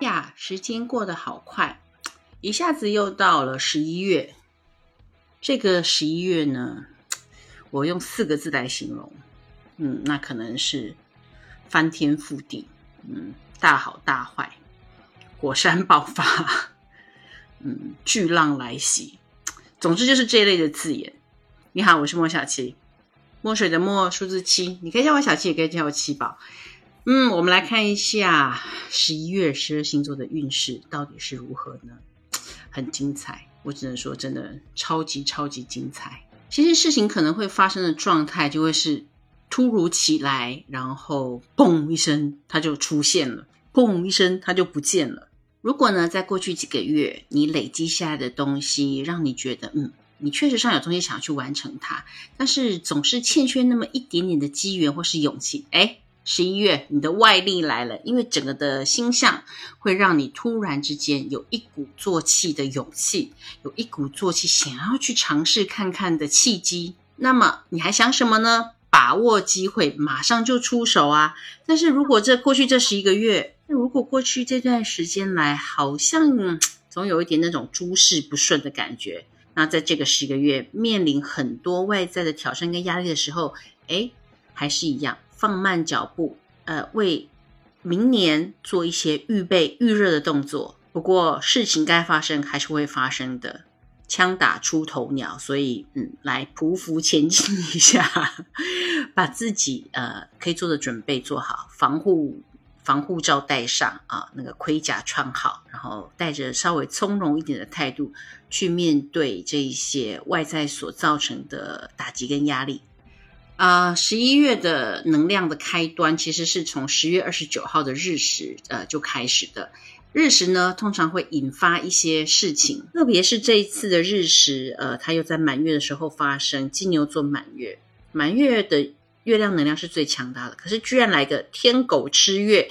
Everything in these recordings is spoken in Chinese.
呀，时间过得好快，一下子又到了十一月。这个十一月呢，我用四个字来形容，嗯，那可能是翻天覆地，嗯，大好大坏，火山爆发，嗯，巨浪来袭，总之就是这一类的字眼。你好，我是莫小七，墨水的墨，数字七，你可以叫我小七，也可以叫我七宝。嗯，我们来看一下十一月十二星座的运势到底是如何呢？很精彩，我只能说真的超级超级精彩。其实事情可能会发生的状态就会是突如其来，然后嘣一声它就出现了，嘣一声它就不见了。如果呢，在过去几个月你累积下来的东西，让你觉得嗯，你确实上有东西想要去完成它，但是总是欠缺那么一点点的机缘或是勇气，哎。十一月，你的外力来了，因为整个的星象会让你突然之间有一鼓作气的勇气，有一鼓作气想要去尝试看看的契机。那么你还想什么呢？把握机会，马上就出手啊！但是如果这过去这十一个月，如果过去这段时间来，好像总有一点那种诸事不顺的感觉。那在这个十个月面临很多外在的挑战跟压力的时候，哎，还是一样。放慢脚步，呃，为明年做一些预备、预热的动作。不过事情该发生还是会发生的，枪打出头鸟，所以嗯，来匍匐前进一下，把自己呃可以做的准备做好，防护防护罩戴上啊，那个盔甲穿好，然后带着稍微从容一点的态度去面对这一些外在所造成的打击跟压力。啊，十一月的能量的开端其实是从十月二十九号的日食呃就开始的。日食呢，通常会引发一些事情，特别是这一次的日食，呃，它又在满月的时候发生，金牛座满月，满月的月亮能量是最强大的，可是居然来个天狗吃月，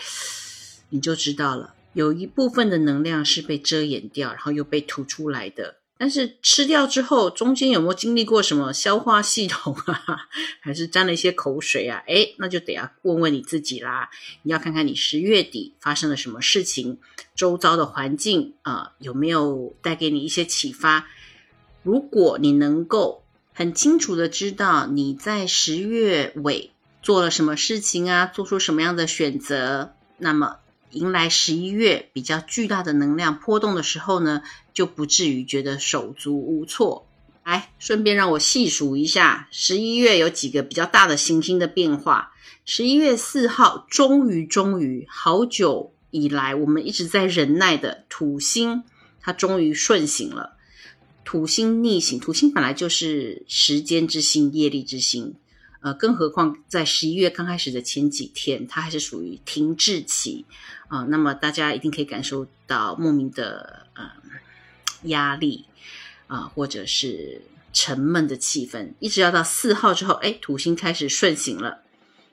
你就知道了，有一部分的能量是被遮掩掉，然后又被吐出来的。但是吃掉之后，中间有没有经历过什么消化系统啊？还是沾了一些口水啊？哎，那就得要问问你自己啦。你要看看你十月底发生了什么事情，周遭的环境啊有没有带给你一些启发？如果你能够很清楚的知道你在十月尾做了什么事情啊，做出什么样的选择，那么。迎来十一月比较巨大的能量波动的时候呢，就不至于觉得手足无措。来，顺便让我细数一下十一月有几个比较大的行星的变化。十一月四号，终于终于，好久以来我们一直在忍耐的土星，它终于顺行了。土星逆行，土星本来就是时间之星、业力之星。呃，更何况在十一月刚开始的前几天，它还是属于停滞期啊。那么大家一定可以感受到莫名的呃压力啊，或者是沉闷的气氛，一直要到四号之后，哎，土星开始顺行了，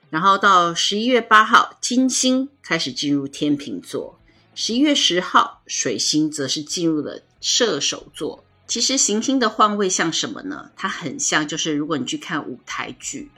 然后到十一月八号，金星开始进入天秤座，十一月十号，水星则是进入了射手座。其实行星的换位像什么呢？它很像，就是如果你去看舞台剧。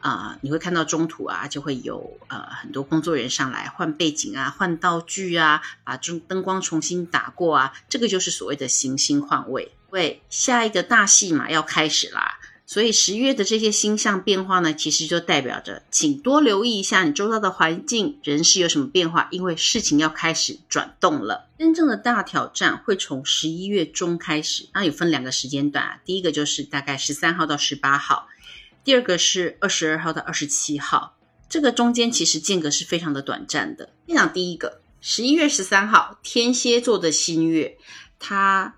啊，你会看到中途啊，就会有呃很多工作人员上来换背景啊、换道具啊，把中灯光重新打过啊，这个就是所谓的行星换位。喂，下一个大戏码要开始啦，所以十月的这些星象变化呢，其实就代表着，请多留意一下你周遭的环境、人事有什么变化，因为事情要开始转动了。真正的大挑战会从十一月中开始，那有分两个时间段啊，第一个就是大概十三号到十八号。第二个是二十二号到二十七号，这个中间其实间隔是非常的短暂的。先讲第一个，十一月十三号，天蝎座的新月，它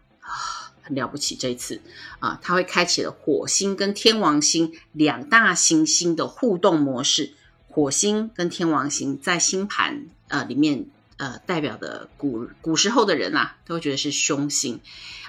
了不起。这一次啊，它会开启了火星跟天王星两大行星的互动模式。火星跟天王星在星盘呃里面呃代表的古古时候的人啊，都会觉得是凶星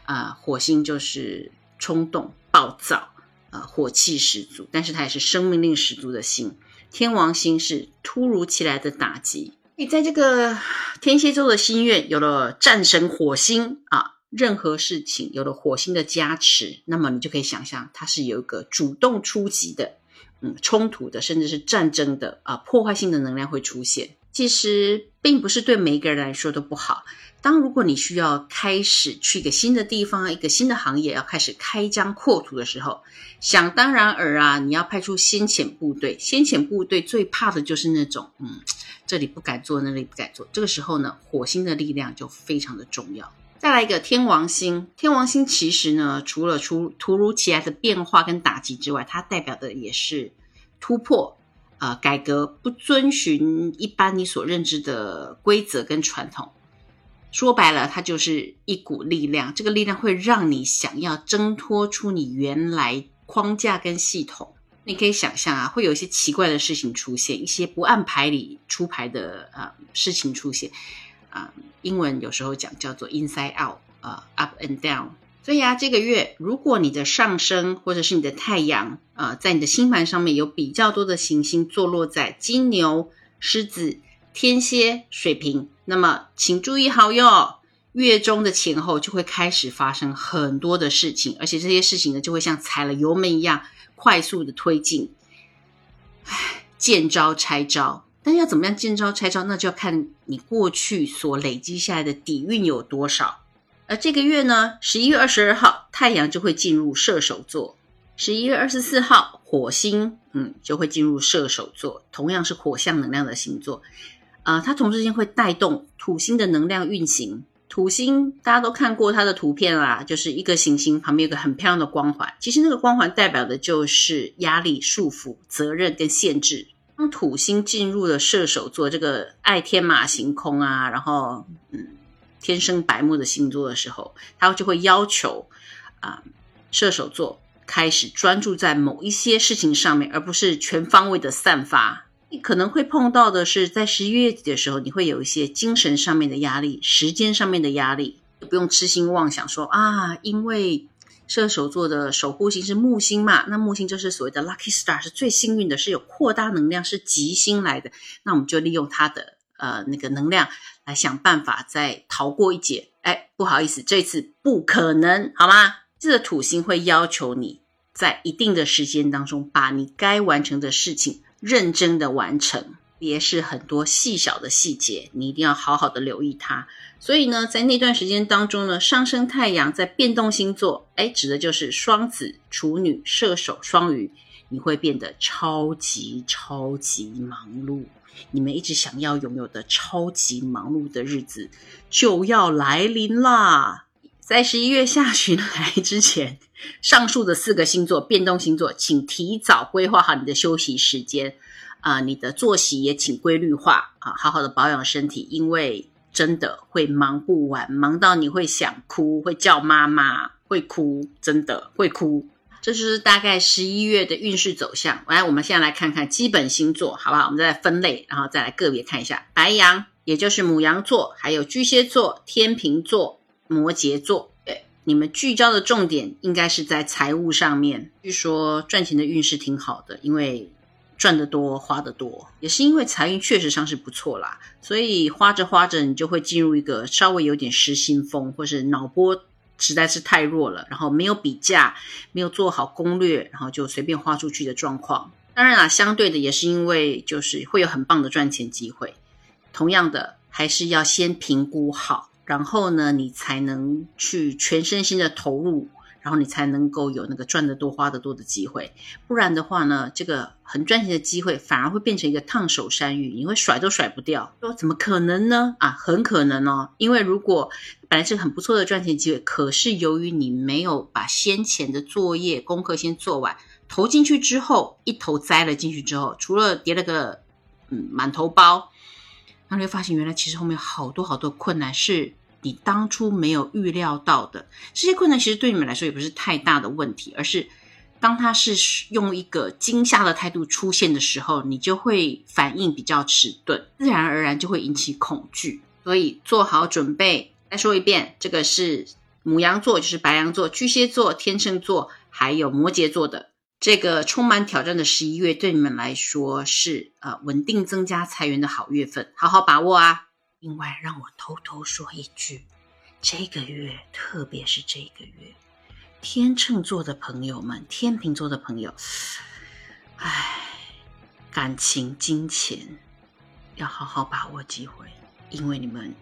啊。火星就是冲动暴躁。呃，火气十足，但是它也是生命力十足的星。天王星是突如其来的打击。你在这个天蝎座的心愿有了战神火星啊，任何事情有了火星的加持，那么你就可以想象它是有一个主动出击的。嗯冲突的，甚至是战争的啊破坏性的能量会出现。其实并不是对每一个人来说都不好。当如果你需要开始去一个新的地方、一个新的行业，要开始开疆扩土的时候，想当然尔啊，你要派出先遣部队。先遣部队最怕的就是那种，嗯，这里不敢做，那里不敢做。这个时候呢，火星的力量就非常的重要。再来一个天王星，天王星其实呢，除了出突如其来的变化跟打击之外，它代表的也是突破。呃，改革不遵循一般你所认知的规则跟传统，说白了，它就是一股力量。这个力量会让你想要挣脱出你原来框架跟系统。你可以想象啊，会有一些奇怪的事情出现，一些不按牌理出牌的呃事情出现啊。英文有时候讲叫做 inside out，呃，up and down。所以啊，这个月如果你的上升或者是你的太阳啊，在你的星盘上面有比较多的行星坐落在金牛、狮子、天蝎、水瓶，那么请注意好哟，月中的前后就会开始发生很多的事情，而且这些事情呢，就会像踩了油门一样快速的推进。唉，见招拆招，但要怎么样见招拆招，那就要看你过去所累积下来的底蕴有多少。而这个月呢，十一月二十二号，太阳就会进入射手座；十一月二十四号，火星嗯就会进入射手座，同样是火象能量的星座。啊，它同时间会带动土星的能量运行。土星大家都看过它的图片啦，就是一个行星旁边有个很漂亮的光环，其实那个光环代表的就是压力、束缚、责任跟限制。当土星进入了射手座，这个爱天马行空啊，然后嗯。天生白目的星座的时候，他就会要求啊射手座开始专注在某一些事情上面，而不是全方位的散发。你可能会碰到的是，在十一月底的时候，你会有一些精神上面的压力，时间上面的压力，不用痴心妄想说啊，因为射手座的守护星是木星嘛，那木星就是所谓的 lucky star，是最幸运的，是有扩大能量，是吉星来的，那我们就利用它的。呃，那个能量来想办法再逃过一劫。哎，不好意思，这次不可能，好吗？这个土星会要求你在一定的时间当中，把你该完成的事情认真的完成，别是很多细小的细节，你一定要好好的留意它。所以呢，在那段时间当中呢，上升太阳在变动星座，哎，指的就是双子、处女、射手、双鱼，你会变得超级超级忙碌。你们一直想要拥有的超级忙碌的日子就要来临啦！在十一月下旬来之前，上述的四个星座变动星座，请提早规划好你的休息时间啊，你的作息也请规律化啊，好好的保养身体，因为真的会忙不完，忙到你会想哭，会叫妈妈，会哭，真的会哭。这就是大概十一月的运势走向。来，我们现在来看看基本星座，好不好？我们再来分类，然后再来个别看一下。白羊，也就是母羊座，还有巨蟹座、天秤座、摩羯座。对，你们聚焦的重点应该是在财务上面。据说赚钱的运势挺好的，因为赚得多，花得多，也是因为财运确实上是不错啦。所以花着花着，你就会进入一个稍微有点失心疯，或是脑波。实在是太弱了，然后没有比价，没有做好攻略，然后就随便花出去的状况。当然啦，相对的也是因为就是会有很棒的赚钱机会。同样的，还是要先评估好，然后呢，你才能去全身心的投入。然后你才能够有那个赚得多花得多的机会，不然的话呢，这个很赚钱的机会反而会变成一个烫手山芋，你会甩都甩不掉。说怎么可能呢？啊，很可能哦，因为如果本来是很不错的赚钱机会，可是由于你没有把先前的作业功课先做完，投进去之后一头栽了进去之后，除了跌了个嗯满头包，然后你会发现原来其实后面好多好多困难是。你当初没有预料到的这些困难，其实对你们来说也不是太大的问题，而是当它是用一个惊吓的态度出现的时候，你就会反应比较迟钝，自然而然就会引起恐惧。所以做好准备。再说一遍，这个是母羊座，就是白羊座、巨蟹座、天秤座，还有摩羯座的这个充满挑战的十一月，对你们来说是呃稳定增加财源的好月份，好好把握啊！另外，让我偷偷说一句，这个月，特别是这个月，天秤座的朋友们，天秤座的朋友，唉，感情、金钱要好好把握机会，因为你们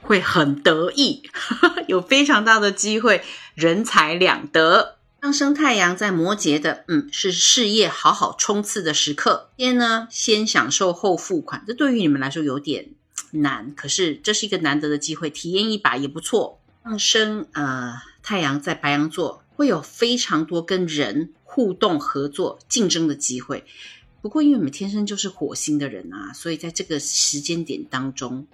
会很得意，有非常大的机会，人财两得。上升太阳在摩羯的，嗯，是事业好好冲刺的时刻。先呢，先享受后付款，这对于你们来说有点难，可是这是一个难得的机会，体验一把也不错。上升呃，太阳在白羊座，会有非常多跟人互动、合作、竞争的机会。不过，因为我们天生就是火星的人啊，所以在这个时间点当中，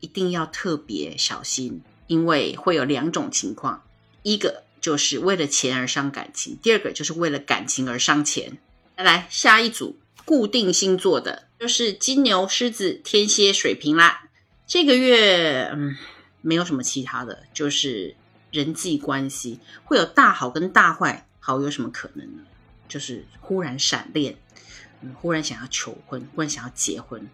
一定要特别小心，因为会有两种情况，一个。就是为了钱而伤感情，第二个就是为了感情而伤钱。来来，下一组固定星座的，就是金牛、狮子、天蝎、水瓶啦。这个月，嗯，没有什么其他的，就是人际关系会有大好跟大坏。好有什么可能呢？就是忽然闪恋，嗯，忽然想要求婚，忽然想要结婚，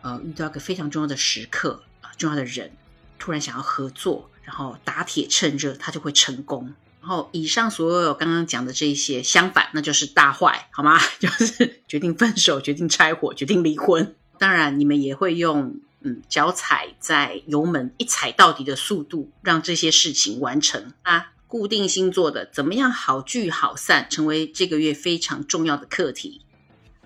呃，遇到一个非常重要的时刻啊，重要的人，突然想要合作，然后打铁趁热，他就会成功。然后以上所有刚刚讲的这些相反，那就是大坏，好吗？就是决定分手、决定拆伙、决定离婚。当然，你们也会用嗯脚踩在油门一踩到底的速度，让这些事情完成啊。固定星座的怎么样好聚好散，成为这个月非常重要的课题。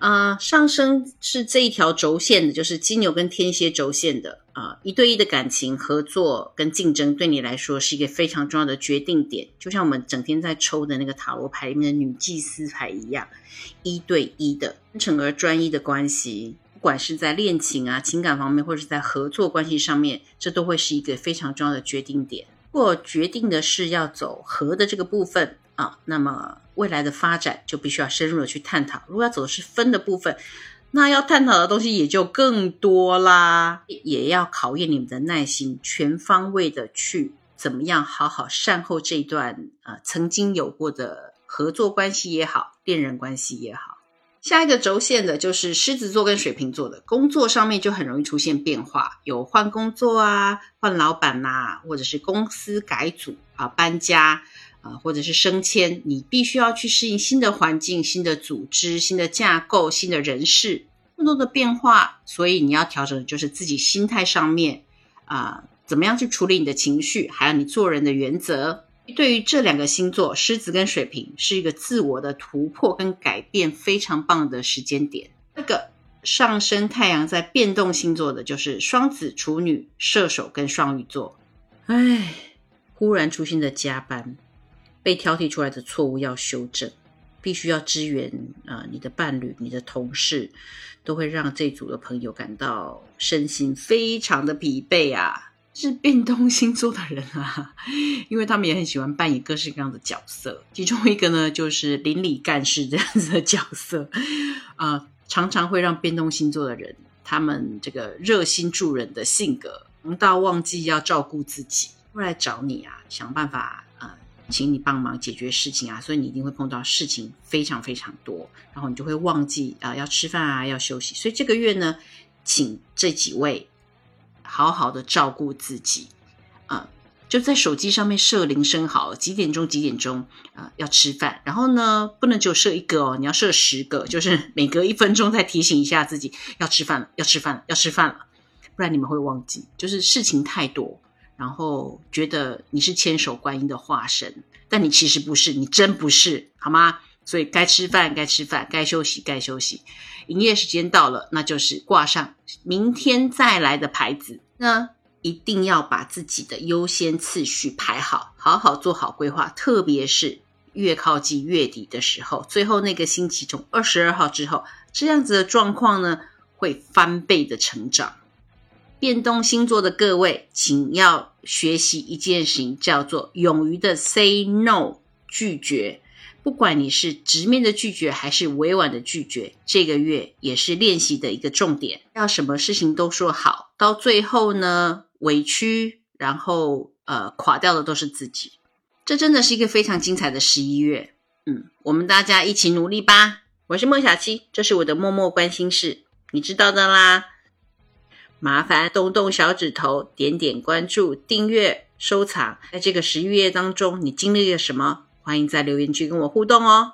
啊，上升是这一条轴线的，就是金牛跟天蝎轴线的啊，一对一的感情合作跟竞争，对你来说是一个非常重要的决定点。就像我们整天在抽的那个塔罗牌里面的女祭司牌一样，一对一的真诚而专一的关系，不管是在恋情啊、情感方面，或者是在合作关系上面，这都会是一个非常重要的决定点。如果决定的是要走合的这个部分。啊，那么未来的发展就必须要深入的去探讨。如果要走的是分的部分，那要探讨的东西也就更多啦，也要考验你们的耐心，全方位的去怎么样好好善后这段呃曾经有过的合作关系也好，恋人关系也好。下一个轴线的就是狮子座跟水瓶座的工作上面就很容易出现变化，有换工作啊、换老板呐，或者是公司改组啊、搬家。啊，或者是升迁，你必须要去适应新的环境、新的组织、新的架构、新的人事，更多的变化。所以你要调整的就是自己心态上面啊，怎么样去处理你的情绪，还有你做人的原则。对于这两个星座，狮子跟水瓶，是一个自我的突破跟改变非常棒的时间点。那个上升太阳在变动星座的，就是双子、处女、射手跟双鱼座。唉，忽然出现的加班。被挑剔出来的错误要修正，必须要支援啊！你的伴侣、你的同事，都会让这组的朋友感到身心非常的疲惫啊！是变动星座的人啊，因为他们也很喜欢扮演各式各样的角色，其中一个呢就是邻里干事这样子的角色啊，常常会让变动星座的人，他们这个热心助人的性格，忙到忘记要照顾自己，会来找你啊，想办法。请你帮忙解决事情啊，所以你一定会碰到事情非常非常多，然后你就会忘记啊要吃饭啊要休息，所以这个月呢，请这几位好好的照顾自己啊，就在手机上面设铃声好，几点钟几点钟啊要吃饭，然后呢不能只有设一个哦，你要设十个，就是每隔一分钟再提醒一下自己要吃饭了，要吃饭了，要吃饭了，不然你们会忘记，就是事情太多。然后觉得你是千手观音的化身，但你其实不是，你真不是，好吗？所以该吃饭该吃饭，该休息该休息。营业时间到了，那就是挂上明天再来的牌子。那一定要把自己的优先次序排好，好好做好规划。特别是越靠近月底的时候，最后那个星期从二十二号之后，这样子的状况呢，会翻倍的成长。变动星座的各位，请要学习一件事情，叫做勇于的 say no 拒绝。不管你是直面的拒绝，还是委婉的拒绝，这个月也是练习的一个重点。要什么事情都说好，到最后呢，委屈，然后呃垮掉的都是自己。这真的是一个非常精彩的十一月。嗯，我们大家一起努力吧。我是孟小七，这是我的默默关心事，你知道的啦。麻烦动动小指头，点点关注、订阅、收藏。在这个十一月当中，你经历了什么？欢迎在留言区跟我互动哦。